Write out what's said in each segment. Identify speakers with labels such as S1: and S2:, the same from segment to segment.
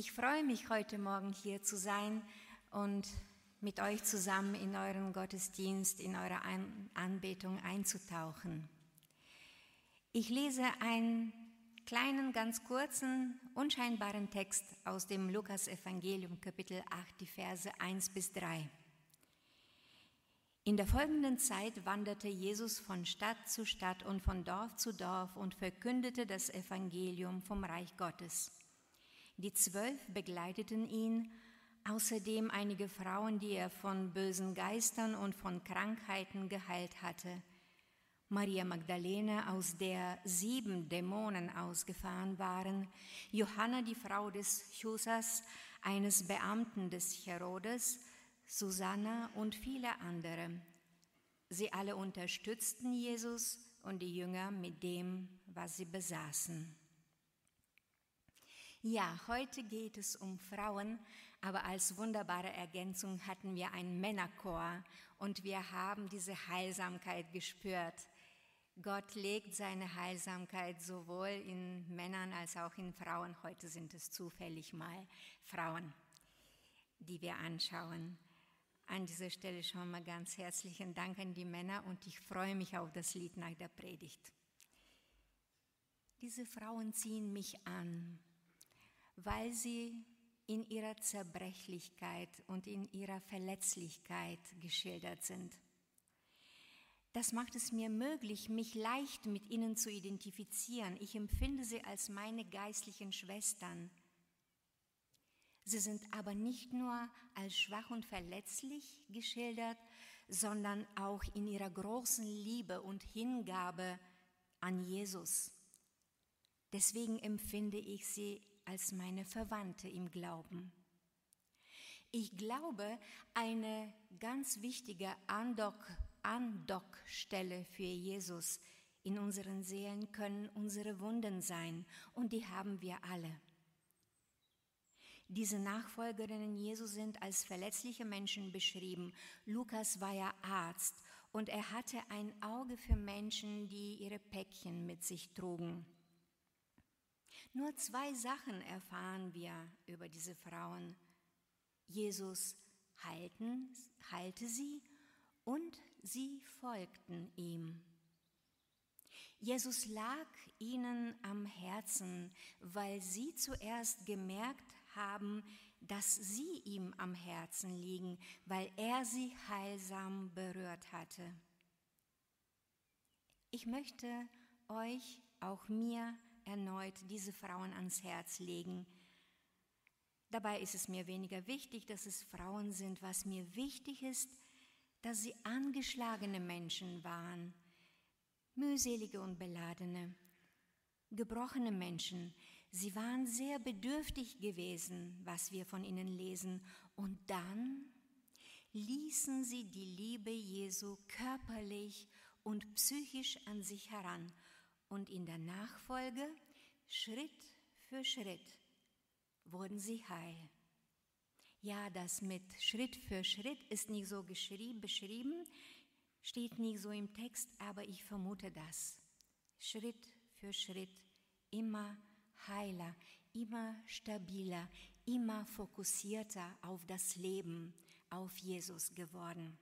S1: Ich freue mich heute Morgen hier zu sein und mit euch zusammen in euren Gottesdienst, in eure Anbetung einzutauchen. Ich lese einen kleinen, ganz kurzen, unscheinbaren Text aus dem Lukas-Evangelium, Kapitel 8, die Verse 1 bis 3. In der folgenden Zeit wanderte Jesus von Stadt zu Stadt und von Dorf zu Dorf und verkündete das Evangelium vom Reich Gottes. Die Zwölf begleiteten ihn, außerdem einige Frauen, die er von bösen Geistern und von Krankheiten geheilt hatte. Maria Magdalene, aus der sieben Dämonen ausgefahren waren, Johanna, die Frau des Chusas, eines Beamten des Herodes, Susanna und viele andere. Sie alle unterstützten Jesus und die Jünger mit dem, was sie besaßen. Ja, heute geht es um Frauen, aber als wunderbare Ergänzung hatten wir einen Männerchor und wir haben diese Heilsamkeit gespürt. Gott legt seine Heilsamkeit sowohl in Männern als auch in Frauen. Heute sind es zufällig mal Frauen, die wir anschauen. An dieser Stelle schon mal ganz herzlichen Dank an die Männer und ich freue mich auf das Lied nach der Predigt. Diese Frauen ziehen mich an weil sie in ihrer Zerbrechlichkeit und in ihrer Verletzlichkeit geschildert sind. Das macht es mir möglich, mich leicht mit ihnen zu identifizieren. Ich empfinde sie als meine geistlichen Schwestern. Sie sind aber nicht nur als schwach und verletzlich geschildert, sondern auch in ihrer großen Liebe und Hingabe an Jesus. Deswegen empfinde ich sie als meine Verwandte im Glauben. Ich glaube, eine ganz wichtige Andockstelle für Jesus in unseren Seelen können unsere Wunden sein und die haben wir alle. Diese Nachfolgerinnen Jesu sind als verletzliche Menschen beschrieben. Lukas war ja Arzt und er hatte ein Auge für Menschen, die ihre Päckchen mit sich trugen. Nur zwei Sachen erfahren wir über diese Frauen. Jesus heilten, heilte sie und sie folgten ihm. Jesus lag ihnen am Herzen, weil sie zuerst gemerkt haben, dass sie ihm am Herzen liegen, weil er sie heilsam berührt hatte. Ich möchte euch, auch mir, erneut diese Frauen ans Herz legen. Dabei ist es mir weniger wichtig, dass es Frauen sind. Was mir wichtig ist, dass sie angeschlagene Menschen waren, mühselige und beladene, gebrochene Menschen. Sie waren sehr bedürftig gewesen, was wir von ihnen lesen. Und dann ließen sie die Liebe Jesu körperlich und psychisch an sich heran und in der Nachfolge, Schritt für Schritt, wurden sie heil. Ja, das mit Schritt für Schritt ist nicht so beschrieben, steht nicht so im Text, aber ich vermute das. Schritt für Schritt, immer heiler, immer stabiler, immer fokussierter auf das Leben, auf Jesus geworden.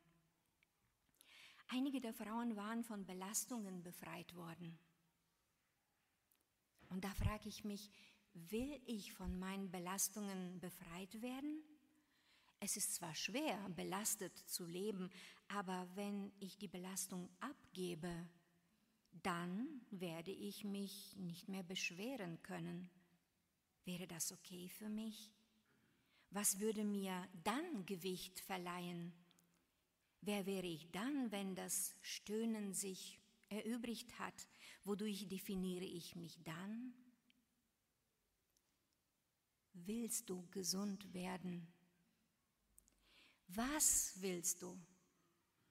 S1: Einige der Frauen waren von Belastungen befreit worden. Und da frage ich mich, will ich von meinen Belastungen befreit werden? Es ist zwar schwer, belastet zu leben, aber wenn ich die Belastung abgebe, dann werde ich mich nicht mehr beschweren können. Wäre das okay für mich? Was würde mir dann Gewicht verleihen? Wer wäre ich dann, wenn das Stöhnen sich erübrigt hat, wodurch definiere ich mich dann? Willst du gesund werden? Was willst du?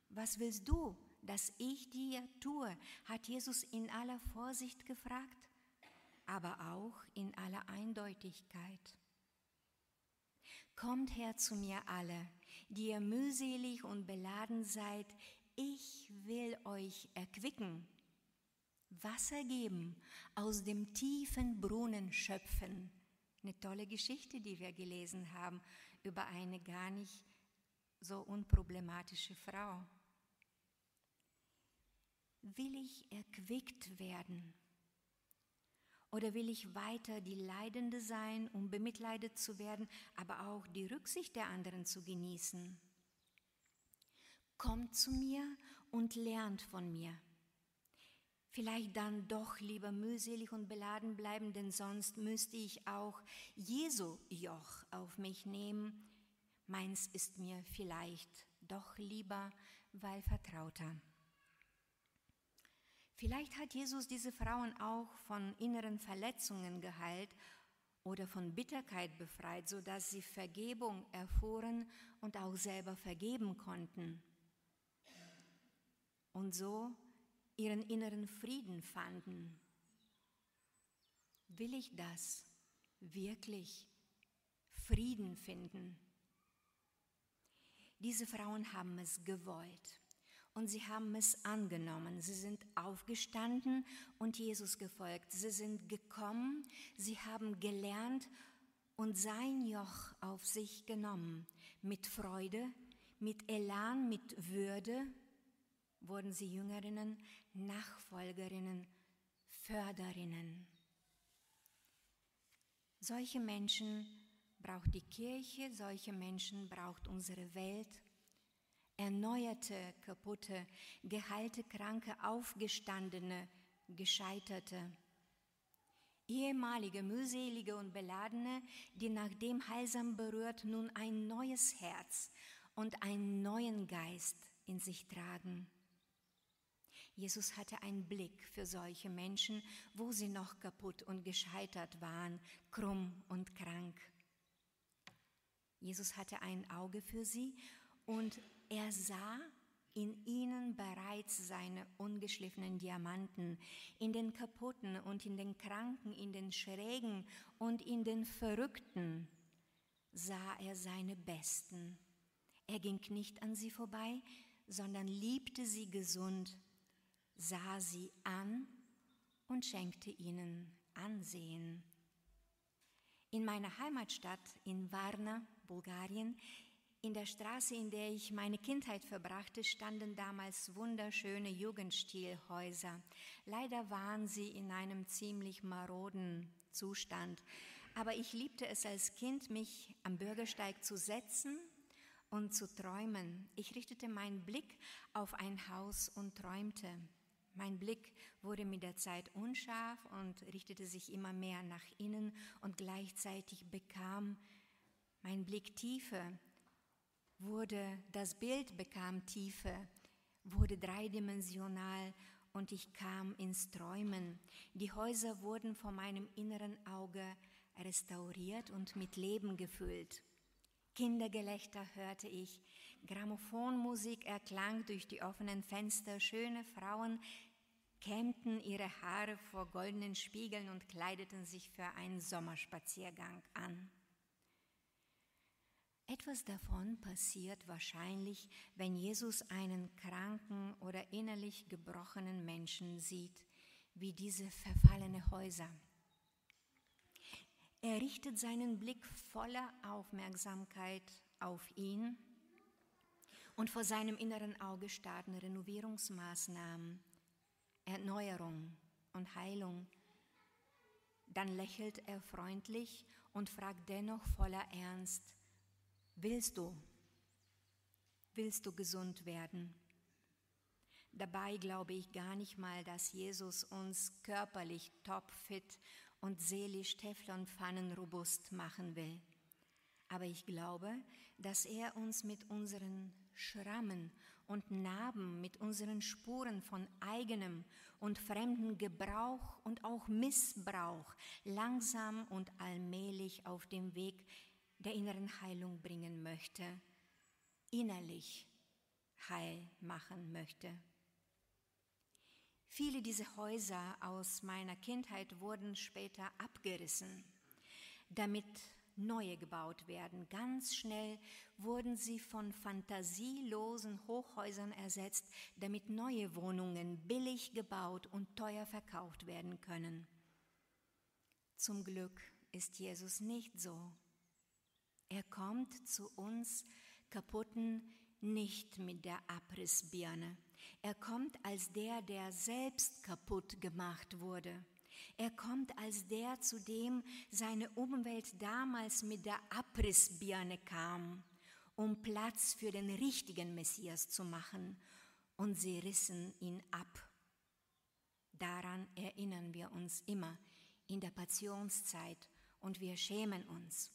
S1: Was willst du, dass ich dir tue? hat Jesus in aller Vorsicht gefragt, aber auch in aller Eindeutigkeit. Kommt her zu mir alle, die ihr mühselig und beladen seid, ich will euch erquicken, Wasser geben, aus dem tiefen Brunnen schöpfen, Eine tolle Geschichte, die wir gelesen haben über eine gar nicht so unproblematische Frau. Will ich erquickt werden? Oder will ich weiter die Leidende sein, um bemitleidet zu werden, aber auch die Rücksicht der anderen zu genießen? Kommt zu mir und lernt von mir. Vielleicht dann doch lieber mühselig und beladen bleiben, denn sonst müsste ich auch Jesu Joch auf mich nehmen. Meins ist mir vielleicht doch lieber, weil vertrauter. Vielleicht hat Jesus diese Frauen auch von inneren Verletzungen geheilt oder von Bitterkeit befreit, sodass sie Vergebung erfuhren und auch selber vergeben konnten. Und so ihren inneren Frieden fanden. Will ich das wirklich Frieden finden? Diese Frauen haben es gewollt und sie haben es angenommen. Sie sind aufgestanden und Jesus gefolgt. Sie sind gekommen, sie haben gelernt und sein Joch auf sich genommen. Mit Freude, mit Elan, mit Würde wurden sie Jüngerinnen, Nachfolgerinnen, Förderinnen. Solche Menschen braucht die Kirche, solche Menschen braucht unsere Welt erneuerte, kaputte, geheilte, kranke, aufgestandene, gescheiterte, ehemalige, mühselige und beladene, die nach dem Heilsam berührt nun ein neues Herz und einen neuen Geist in sich tragen. Jesus hatte einen Blick für solche Menschen, wo sie noch kaputt und gescheitert waren, krumm und krank. Jesus hatte ein Auge für sie und er sah in ihnen bereits seine ungeschliffenen Diamanten, in den kaputten und in den kranken, in den schrägen und in den verrückten sah er seine Besten. Er ging nicht an sie vorbei, sondern liebte sie gesund, sah sie an und schenkte ihnen Ansehen. In meiner Heimatstadt in Varna, Bulgarien, in der Straße, in der ich meine Kindheit verbrachte, standen damals wunderschöne Jugendstilhäuser. Leider waren sie in einem ziemlich maroden Zustand. Aber ich liebte es als Kind, mich am Bürgersteig zu setzen und zu träumen. Ich richtete meinen Blick auf ein Haus und träumte. Mein Blick wurde mit der Zeit unscharf und richtete sich immer mehr nach innen und gleichzeitig bekam mein Blick Tiefe wurde, das Bild bekam Tiefe, wurde dreidimensional und ich kam ins Träumen. Die Häuser wurden vor meinem inneren Auge restauriert und mit Leben gefüllt. Kindergelächter hörte ich, Grammophonmusik erklang durch die offenen Fenster, schöne Frauen kämmten ihre Haare vor goldenen Spiegeln und kleideten sich für einen Sommerspaziergang an. Etwas davon passiert wahrscheinlich, wenn Jesus einen kranken oder innerlich gebrochenen Menschen sieht, wie diese verfallene Häuser. Er richtet seinen Blick voller Aufmerksamkeit auf ihn und vor seinem inneren Auge starten Renovierungsmaßnahmen, Erneuerung und Heilung. Dann lächelt er freundlich und fragt dennoch voller Ernst, Willst du? Willst du gesund werden? Dabei glaube ich gar nicht mal, dass Jesus uns körperlich topfit und seelisch Teflonpfannen-robust machen will. Aber ich glaube, dass er uns mit unseren Schrammen und Narben, mit unseren Spuren von eigenem und fremdem Gebrauch und auch Missbrauch langsam und allmählich auf dem Weg der inneren Heilung bringen möchte, innerlich heil machen möchte. Viele dieser Häuser aus meiner Kindheit wurden später abgerissen, damit neue gebaut werden. Ganz schnell wurden sie von fantasielosen Hochhäusern ersetzt, damit neue Wohnungen billig gebaut und teuer verkauft werden können. Zum Glück ist Jesus nicht so. Er kommt zu uns kaputten nicht mit der Abrissbirne. Er kommt als der, der selbst kaputt gemacht wurde. Er kommt als der, zu dem seine Umwelt damals mit der Abrissbirne kam, um Platz für den richtigen Messias zu machen, und sie rissen ihn ab. Daran erinnern wir uns immer in der Passionszeit und wir schämen uns.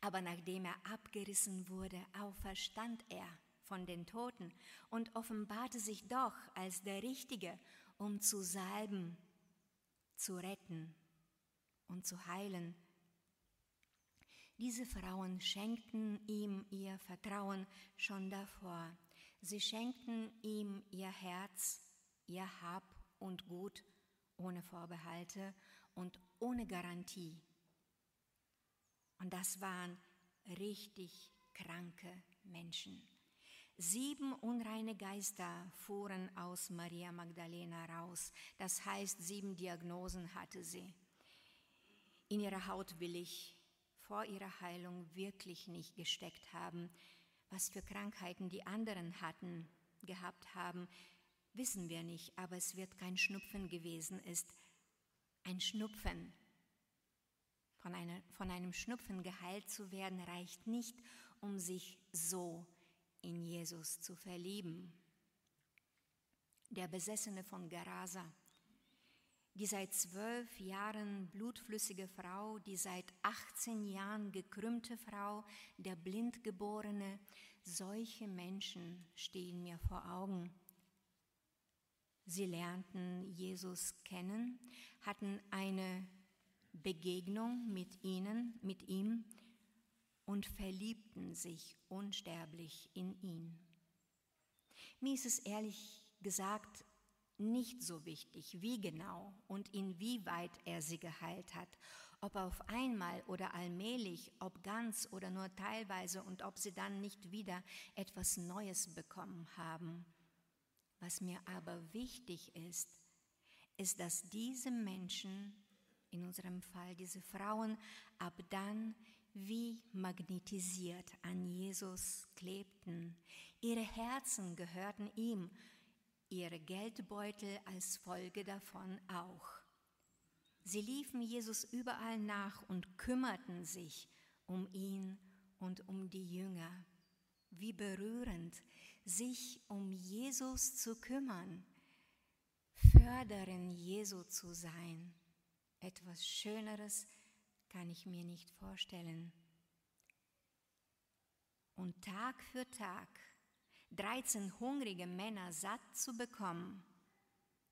S1: Aber nachdem er abgerissen wurde, auferstand er von den Toten und offenbarte sich doch als der Richtige, um zu salben, zu retten und zu heilen. Diese Frauen schenkten ihm ihr Vertrauen schon davor. Sie schenkten ihm ihr Herz, ihr Hab und Gut ohne Vorbehalte und ohne Garantie. Und das waren richtig kranke Menschen. Sieben unreine Geister fuhren aus Maria Magdalena raus. Das heißt, sieben Diagnosen hatte sie. In ihrer Haut will ich vor ihrer Heilung wirklich nicht gesteckt haben. Was für Krankheiten die anderen hatten, gehabt haben, wissen wir nicht, aber es wird kein Schnupfen gewesen ist. Ein Schnupfen von, einer, von einem Schnupfen geheilt zu werden, reicht nicht, um sich so in Jesus zu verlieben. Der Besessene von Gerasa, die seit zwölf Jahren blutflüssige Frau, die seit 18 Jahren gekrümmte Frau, der Blindgeborene, solche Menschen stehen mir vor Augen. Sie lernten Jesus kennen, hatten eine Begegnung mit ihnen, mit ihm und verliebten sich unsterblich in ihn. Mir ist es ehrlich gesagt nicht so wichtig, wie genau und inwieweit er sie geheilt hat, ob auf einmal oder allmählich, ob ganz oder nur teilweise und ob sie dann nicht wieder etwas Neues bekommen haben. Was mir aber wichtig ist, ist, dass diese Menschen in unserem Fall diese Frauen, ab dann wie magnetisiert an Jesus klebten. Ihre Herzen gehörten ihm, ihre Geldbeutel als Folge davon auch. Sie liefen Jesus überall nach und kümmerten sich um ihn und um die Jünger. Wie berührend, sich um Jesus zu kümmern, Förderin Jesu zu sein. Etwas Schöneres kann ich mir nicht vorstellen. Und Tag für Tag 13 hungrige Männer satt zu bekommen,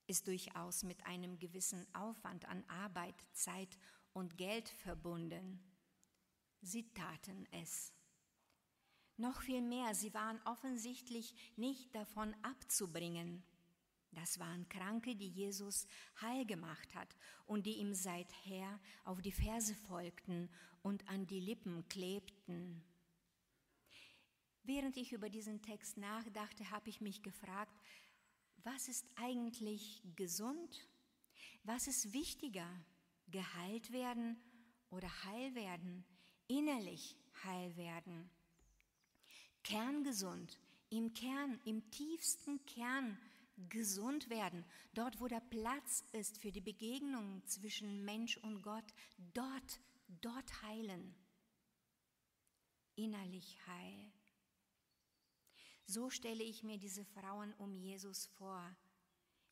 S1: ist durchaus mit einem gewissen Aufwand an Arbeit, Zeit und Geld verbunden. Sie taten es. Noch viel mehr, sie waren offensichtlich nicht davon abzubringen. Das waren Kranke, die Jesus heil gemacht hat und die ihm seither auf die Verse folgten und an die Lippen klebten. Während ich über diesen Text nachdachte, habe ich mich gefragt, was ist eigentlich gesund? Was ist wichtiger, geheilt werden oder heil werden, innerlich heil werden? Kerngesund, im Kern, im tiefsten Kern gesund werden. Dort, wo der Platz ist für die Begegnung zwischen Mensch und Gott, dort, dort heilen. Innerlich heil. So stelle ich mir diese Frauen um Jesus vor.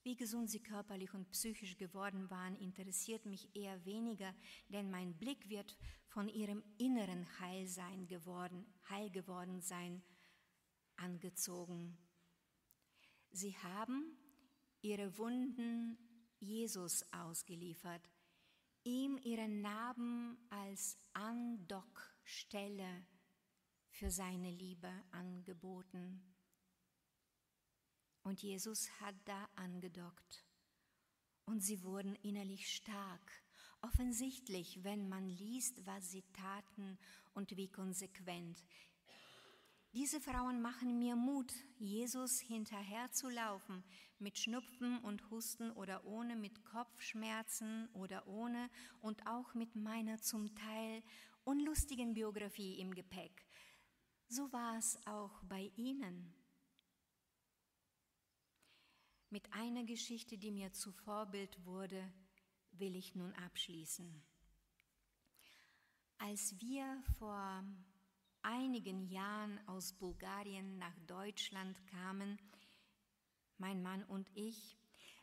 S1: Wie gesund sie körperlich und psychisch geworden waren, interessiert mich eher weniger, denn mein Blick wird von ihrem inneren Heilsein geworden, heil geworden sein, angezogen. Sie haben ihre Wunden Jesus ausgeliefert, ihm ihre Narben als Andockstelle für seine Liebe angeboten. Und Jesus hat da angedockt. Und sie wurden innerlich stark. Offensichtlich, wenn man liest, was sie taten und wie konsequent. Diese Frauen machen mir Mut, Jesus hinterherzulaufen, mit Schnupfen und Husten oder ohne, mit Kopfschmerzen oder ohne und auch mit meiner zum Teil unlustigen Biografie im Gepäck. So war es auch bei Ihnen. Mit einer Geschichte, die mir zu Vorbild wurde, will ich nun abschließen. Als wir vor einigen Jahren aus Bulgarien nach Deutschland kamen, mein Mann und ich,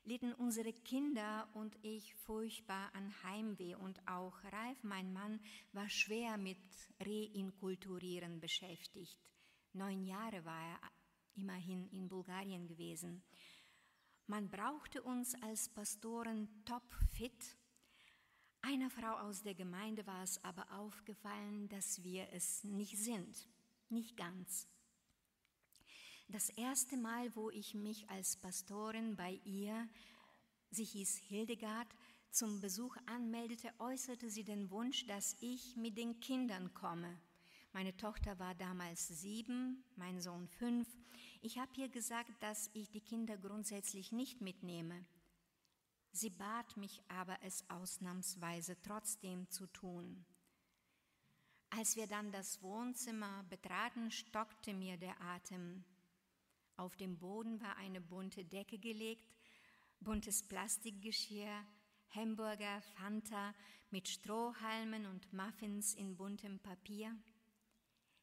S1: litten unsere Kinder und ich furchtbar an Heimweh und auch Ralf, mein Mann, war schwer mit Reinkulturieren beschäftigt. Neun Jahre war er immerhin in Bulgarien gewesen. Man brauchte uns als Pastoren topfit einer Frau aus der Gemeinde war es aber aufgefallen, dass wir es nicht sind, nicht ganz. Das erste Mal, wo ich mich als Pastorin bei ihr, sie hieß Hildegard, zum Besuch anmeldete, äußerte sie den Wunsch, dass ich mit den Kindern komme. Meine Tochter war damals sieben, mein Sohn fünf. Ich habe ihr gesagt, dass ich die Kinder grundsätzlich nicht mitnehme. Sie bat mich aber, es ausnahmsweise trotzdem zu tun. Als wir dann das Wohnzimmer betraten, stockte mir der Atem. Auf dem Boden war eine bunte Decke gelegt, buntes Plastikgeschirr, Hamburger, Fanta mit Strohhalmen und Muffins in buntem Papier.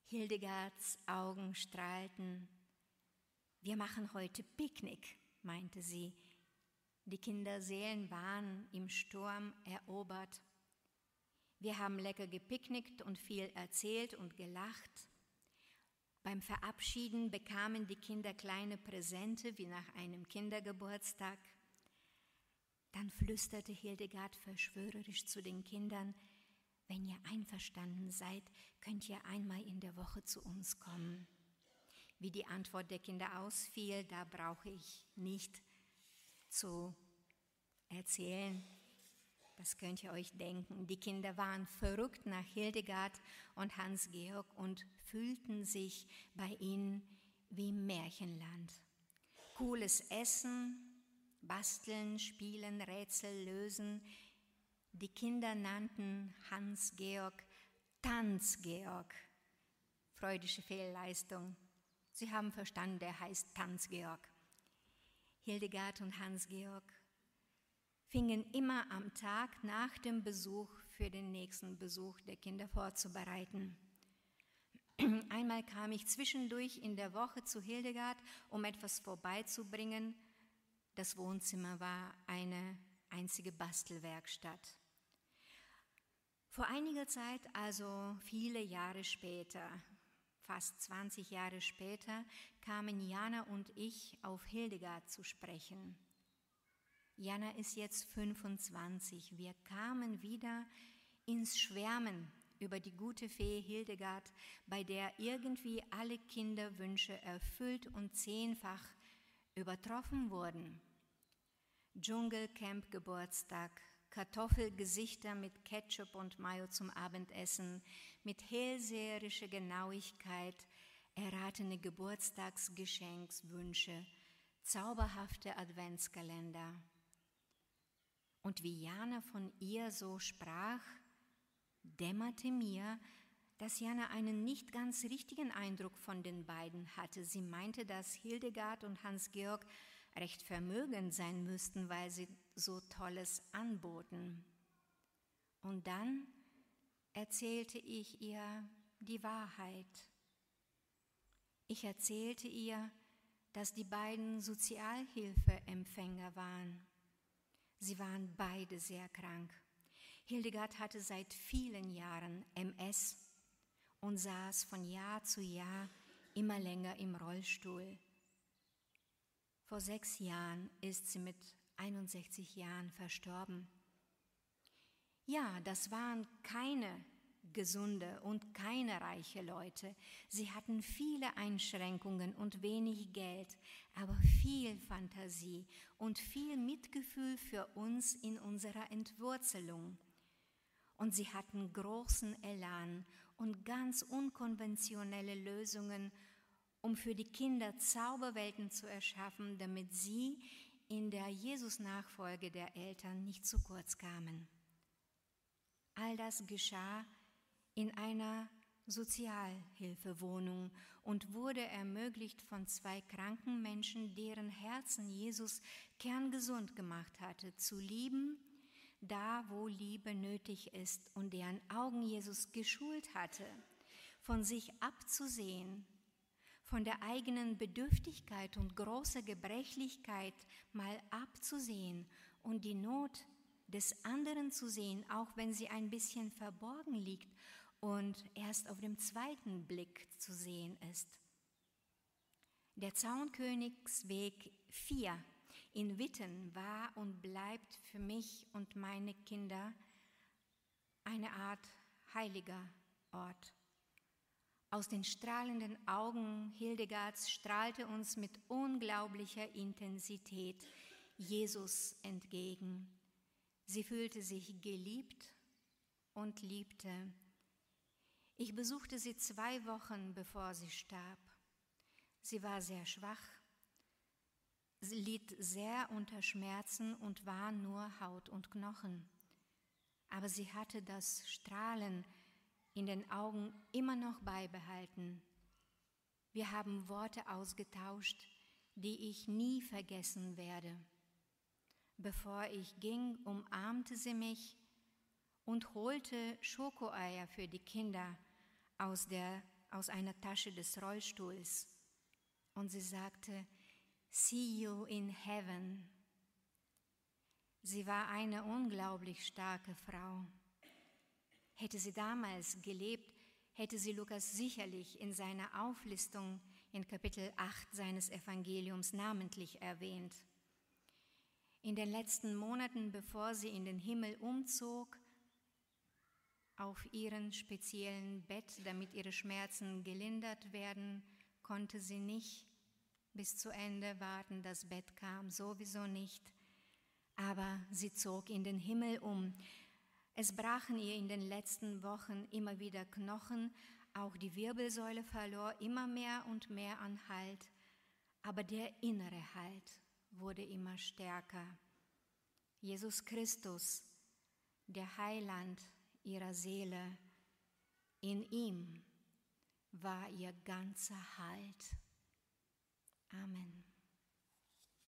S1: Hildegards Augen strahlten. Wir machen heute Picknick, meinte sie die Kinderseelen waren im Sturm erobert. Wir haben lecker gepicknickt und viel erzählt und gelacht. Beim Verabschieden bekamen die Kinder kleine Präsente wie nach einem Kindergeburtstag. Dann flüsterte Hildegard verschwörerisch zu den Kindern, wenn ihr einverstanden seid, könnt ihr einmal in der Woche zu uns kommen. Wie die Antwort der Kinder ausfiel, da brauche ich nicht zu erzählen. Das könnt ihr euch denken. Die Kinder waren verrückt nach Hildegard und Hans-Georg und fühlten sich bei ihnen wie im Märchenland. Cooles Essen, Basteln, Spielen, Rätsel lösen. Die Kinder nannten Hans-Georg Tanz-Georg. Freudische Fehlleistung. Sie haben verstanden, der heißt Tanz-Georg. Hildegard und Hans-Georg fingen immer am Tag nach dem Besuch für den nächsten Besuch der Kinder vorzubereiten. Einmal kam ich zwischendurch in der Woche zu Hildegard, um etwas vorbeizubringen. Das Wohnzimmer war eine einzige Bastelwerkstatt. Vor einiger Zeit, also viele Jahre später, fast 20 Jahre später, kamen Jana und ich auf Hildegard zu sprechen. Jana ist jetzt 25. Wir kamen wieder ins Schwärmen über die gute Fee Hildegard, bei der irgendwie alle Kinderwünsche erfüllt und zehnfach übertroffen wurden. Dschungelcamp Geburtstag, Kartoffelgesichter mit Ketchup und Mayo zum Abendessen, mit hellseherischer Genauigkeit erratene Geburtstagsgeschenkswünsche, zauberhafte Adventskalender. Und wie Jana von ihr so sprach, dämmerte mir, dass Jana einen nicht ganz richtigen Eindruck von den beiden hatte. Sie meinte, dass Hildegard und Hans-Georg recht vermögend sein müssten, weil sie so Tolles anboten. Und dann erzählte ich ihr die Wahrheit. Ich erzählte ihr, dass die beiden Sozialhilfeempfänger waren. Sie waren beide sehr krank. Hildegard hatte seit vielen Jahren MS und saß von Jahr zu Jahr immer länger im Rollstuhl. Vor sechs Jahren ist sie mit 61 Jahren verstorben. Ja, das waren keine gesunde und keine reiche Leute. Sie hatten viele Einschränkungen und wenig Geld, aber viel Fantasie und viel Mitgefühl für uns in unserer Entwurzelung. Und sie hatten großen Elan und ganz unkonventionelle Lösungen um für die Kinder Zauberwelten zu erschaffen, damit sie in der Jesus-Nachfolge der Eltern nicht zu kurz kamen. All das geschah in einer Sozialhilfewohnung und wurde ermöglicht von zwei kranken Menschen, deren Herzen Jesus kerngesund gemacht hatte, zu lieben, da wo Liebe nötig ist und deren Augen Jesus geschult hatte, von sich abzusehen, von der eigenen Bedürftigkeit und großer Gebrechlichkeit mal abzusehen und die Not des anderen zu sehen, auch wenn sie ein bisschen verborgen liegt und erst auf dem zweiten Blick zu sehen ist. Der Zaunkönigsweg 4 in Witten war und bleibt für mich und meine Kinder eine Art heiliger Ort. Aus den strahlenden Augen Hildegards strahlte uns mit unglaublicher Intensität Jesus entgegen. Sie fühlte sich geliebt und liebte. Ich besuchte sie zwei Wochen, bevor sie starb. Sie war sehr schwach, sie litt sehr unter Schmerzen und war nur Haut und Knochen. Aber sie hatte das Strahlen in den Augen immer noch beibehalten. Wir haben Worte ausgetauscht, die ich nie vergessen werde. Bevor ich ging, umarmte sie mich und holte Schokoeier für die Kinder aus, der, aus einer Tasche des Rollstuhls und sie sagte, See you in heaven. Sie war eine unglaublich starke Frau. Hätte sie damals gelebt, hätte sie Lukas sicherlich in seiner Auflistung in Kapitel 8 seines Evangeliums namentlich erwähnt. In den letzten Monaten, bevor sie in den Himmel umzog, auf ihren speziellen Bett, damit ihre Schmerzen gelindert werden, konnte sie nicht bis zu Ende warten. Das Bett kam sowieso nicht. Aber sie zog in den Himmel um. Es brachen ihr in den letzten Wochen immer wieder Knochen, auch die Wirbelsäule verlor immer mehr und mehr an Halt, aber der innere Halt wurde immer stärker. Jesus Christus, der Heiland, ihrer Seele. In ihm war ihr ganzer Halt. Amen.